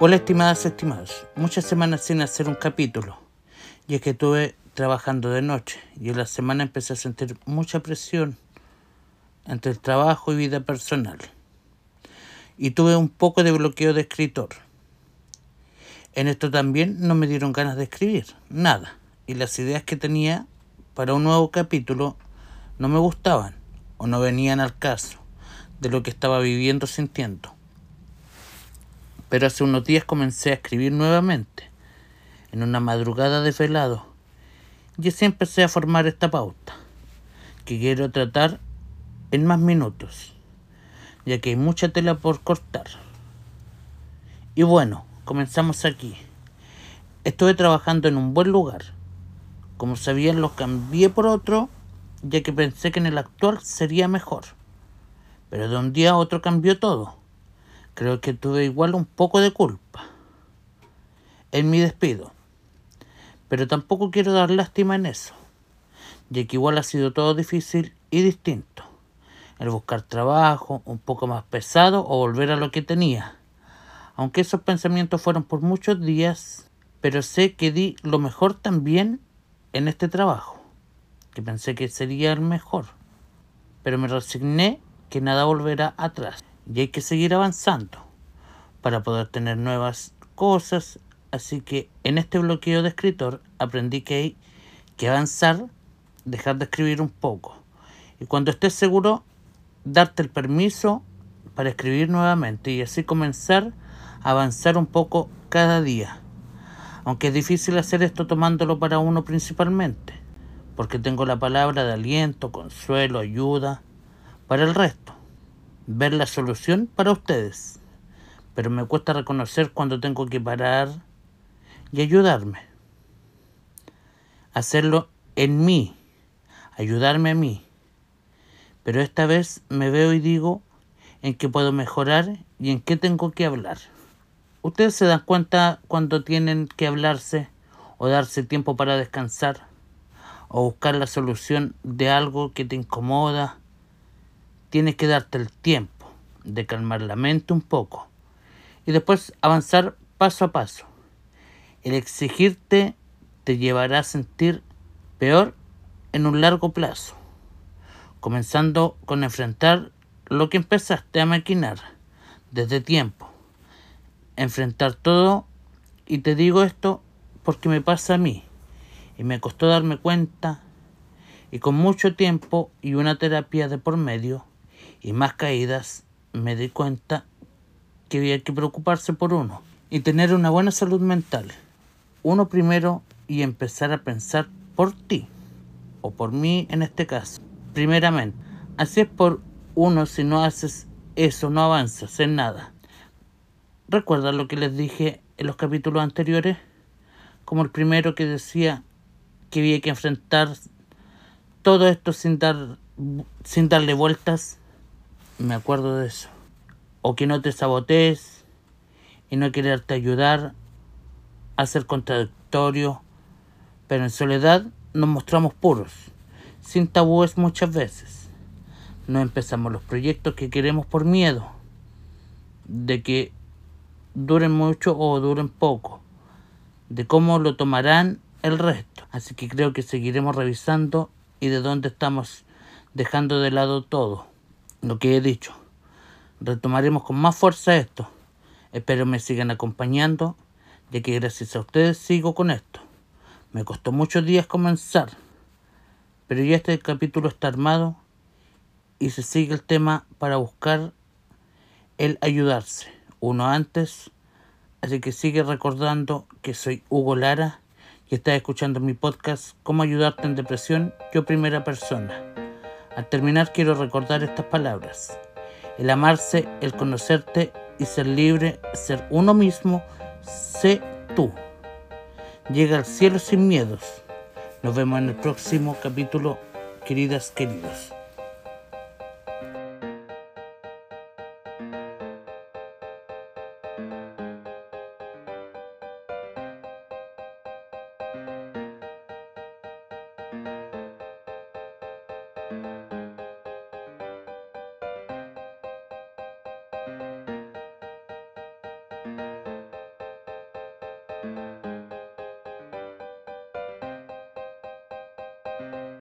Hola estimadas, estimados. Muchas semanas sin hacer un capítulo. Y es que estuve trabajando de noche y en la semana empecé a sentir mucha presión entre el trabajo y vida personal. Y tuve un poco de bloqueo de escritor. En esto también no me dieron ganas de escribir, nada. Y las ideas que tenía para un nuevo capítulo no me gustaban o no venían al caso de lo que estaba viviendo sintiendo. Pero hace unos días comencé a escribir nuevamente, en una madrugada de velado, y así empecé a formar esta pauta, que quiero tratar en más minutos, ya que hay mucha tela por cortar. Y bueno, comenzamos aquí. Estuve trabajando en un buen lugar. Como sabían, lo cambié por otro, ya que pensé que en el actual sería mejor. Pero de un día a otro cambió todo. Creo que tuve igual un poco de culpa en mi despido. Pero tampoco quiero dar lástima en eso, ya que igual ha sido todo difícil y distinto. El buscar trabajo, un poco más pesado o volver a lo que tenía. Aunque esos pensamientos fueron por muchos días, pero sé que di lo mejor también en este trabajo, que pensé que sería el mejor. Pero me resigné que nada volverá atrás y hay que seguir avanzando para poder tener nuevas cosas. Así que en este bloqueo de escritor aprendí que hay que avanzar, dejar de escribir un poco. Y cuando estés seguro, darte el permiso para escribir nuevamente y así comenzar a avanzar un poco cada día. Aunque es difícil hacer esto tomándolo para uno principalmente, porque tengo la palabra de aliento, consuelo, ayuda para el resto ver la solución para ustedes, pero me cuesta reconocer cuando tengo que parar y ayudarme. Hacerlo en mí, ayudarme a mí. Pero esta vez me veo y digo en qué puedo mejorar y en qué tengo que hablar. Ustedes se dan cuenta cuando tienen que hablarse o darse tiempo para descansar o buscar la solución de algo que te incomoda tienes que darte el tiempo de calmar la mente un poco y después avanzar paso a paso. El exigirte te llevará a sentir peor en un largo plazo, comenzando con enfrentar lo que empezaste a maquinar desde tiempo. Enfrentar todo, y te digo esto porque me pasa a mí, y me costó darme cuenta, y con mucho tiempo y una terapia de por medio, y más caídas, me di cuenta que había que preocuparse por uno y tener una buena salud mental. Uno primero y empezar a pensar por ti, o por mí en este caso, primeramente. Así es por uno, si no haces eso, no avanzas en nada. ¿Recuerdan lo que les dije en los capítulos anteriores? Como el primero que decía que había que enfrentar todo esto sin, dar, sin darle vueltas me acuerdo de eso. O que no te sabotees y no quererte ayudar a ser contradictorio, pero en soledad nos mostramos puros, sin tabúes muchas veces. No empezamos los proyectos que queremos por miedo de que duren mucho o duren poco, de cómo lo tomarán el resto. Así que creo que seguiremos revisando y de dónde estamos dejando de lado todo lo que he dicho. Retomaremos con más fuerza esto. Espero me sigan acompañando, ya que gracias a ustedes sigo con esto. Me costó muchos días comenzar, pero ya este capítulo está armado y se sigue el tema para buscar el ayudarse uno antes. Así que sigue recordando que soy Hugo Lara y estás escuchando mi podcast Cómo ayudarte en depresión, yo primera persona. Al terminar quiero recordar estas palabras. El amarse, el conocerte y ser libre, ser uno mismo, sé tú. Llega al cielo sin miedos. Nos vemos en el próximo capítulo, queridas, queridos.